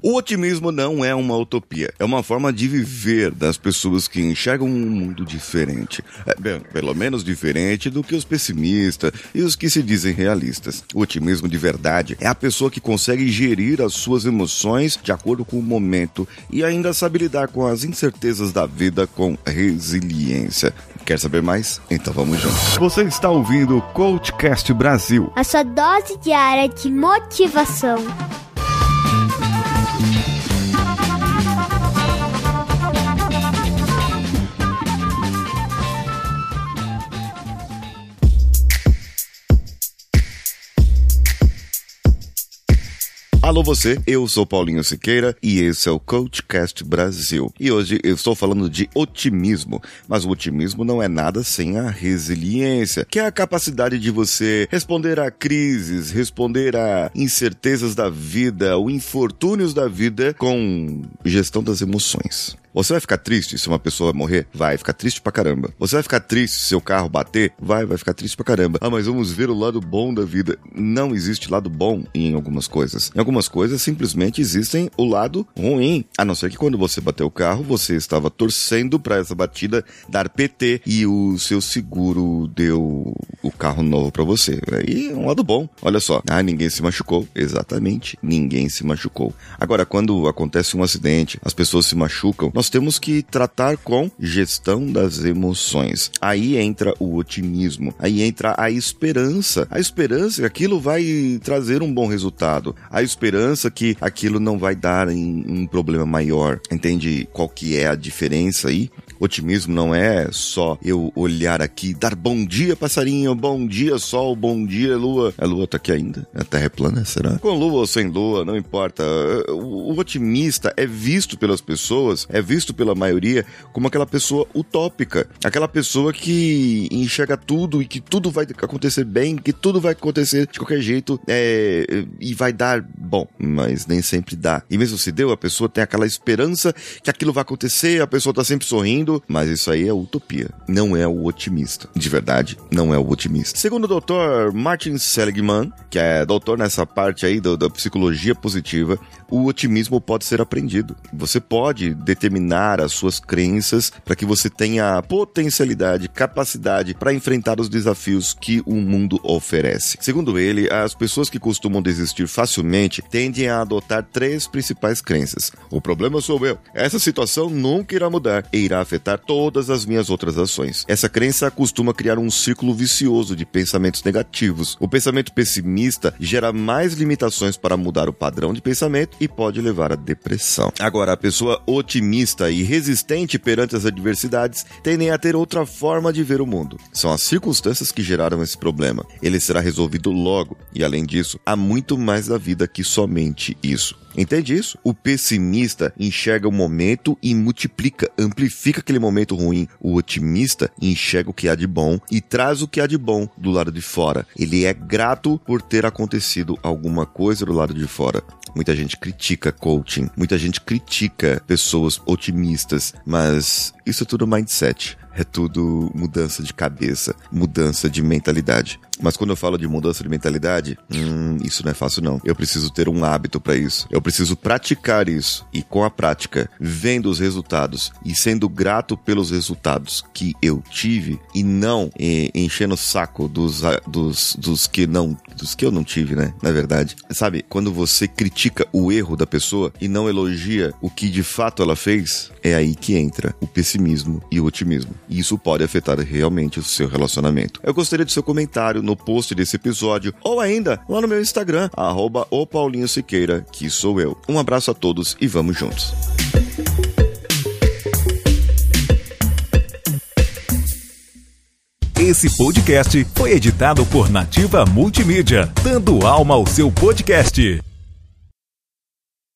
O otimismo não é uma utopia, é uma forma de viver das pessoas que enxergam um mundo diferente. É, bem, pelo menos diferente do que os pessimistas e os que se dizem realistas. O otimismo de verdade é a pessoa que consegue gerir as suas emoções de acordo com o momento e ainda sabe lidar com as incertezas da vida com resiliência. Quer saber mais? Então vamos juntos. Você está ouvindo o Coachcast Brasil. A sua dose diária de motivação. Bye. Alô você, eu sou Paulinho Siqueira e esse é o Coachcast Brasil. E hoje eu estou falando de otimismo, mas o otimismo não é nada sem a resiliência, que é a capacidade de você responder a crises, responder a incertezas da vida, ou infortúnios da vida com gestão das emoções. Você vai ficar triste se uma pessoa morrer? Vai ficar triste pra caramba. Você vai ficar triste se seu carro bater? Vai, vai ficar triste pra caramba. Ah, mas vamos ver o lado bom da vida. Não existe lado bom em algumas coisas. Em algumas coisas simplesmente existem o lado ruim. A não ser que quando você bateu o carro, você estava torcendo para essa batida dar PT e o seu seguro deu o carro novo para você. Aí é um lado bom. Olha só. Ah, ninguém se machucou. Exatamente. Ninguém se machucou. Agora, quando acontece um acidente, as pessoas se machucam, nós temos que tratar com gestão das emoções. Aí entra o otimismo, aí entra a esperança. A esperança que aquilo vai trazer um bom resultado. A esperança que aquilo não vai dar em um problema maior. Entende qual que é a diferença aí? Otimismo não é só eu olhar aqui, dar bom dia, passarinho, bom dia, sol, bom dia, lua. A lua tá aqui ainda? A terra é plana, será? Com lua ou sem lua, não importa. O otimista é visto pelas pessoas, é visto pela maioria como aquela pessoa utópica. Aquela pessoa que enxerga tudo e que tudo vai acontecer bem, que tudo vai acontecer de qualquer jeito é, e vai dar bom, mas nem sempre dá. E mesmo se deu, a pessoa tem aquela esperança que aquilo vai acontecer, a pessoa tá sempre sorrindo mas isso aí é utopia. Não é o otimista. De verdade, não é o otimista. Segundo o Dr. Martin Seligman, que é doutor nessa parte aí do, da psicologia positiva, o otimismo pode ser aprendido. Você pode determinar as suas crenças para que você tenha potencialidade, capacidade para enfrentar os desafios que o mundo oferece. Segundo ele, as pessoas que costumam desistir facilmente tendem a adotar três principais crenças. O problema sou eu. Essa situação nunca irá mudar e irá afetar todas as minhas outras ações. Essa crença costuma criar um círculo vicioso de pensamentos negativos. O pensamento pessimista gera mais limitações para mudar o padrão de pensamento e pode levar à depressão. Agora, a pessoa otimista e resistente perante as adversidades tendem a ter outra forma de ver o mundo. São as circunstâncias que geraram esse problema. Ele será resolvido logo, e além disso, há muito mais da vida que somente isso. Entende isso? O pessimista enxerga o momento e multiplica, amplifica aquele momento ruim. O otimista enxerga o que há de bom e traz o que há de bom do lado de fora. Ele é grato por ter acontecido alguma coisa do lado de fora. Muita gente critica coaching, muita gente critica pessoas otimistas, mas isso é tudo mindset é tudo mudança de cabeça, mudança de mentalidade. Mas quando eu falo de mudança de mentalidade, hum, isso não é fácil não. Eu preciso ter um hábito para isso. Eu preciso praticar isso e com a prática, vendo os resultados e sendo grato pelos resultados que eu tive e não eh, enchendo o saco dos, dos, dos que não dos que eu não tive, né? Na verdade, sabe, quando você critica o erro da pessoa e não elogia o que de fato ela fez, é aí que entra o pessimismo e o otimismo. E isso pode afetar realmente o seu relacionamento. Eu gostaria do seu comentário no post desse episódio ou ainda lá no meu Instagram, arroba o Paulinho Siqueira, que sou eu. Um abraço a todos e vamos juntos. Esse podcast foi editado por Nativa Multimídia, dando alma ao seu podcast.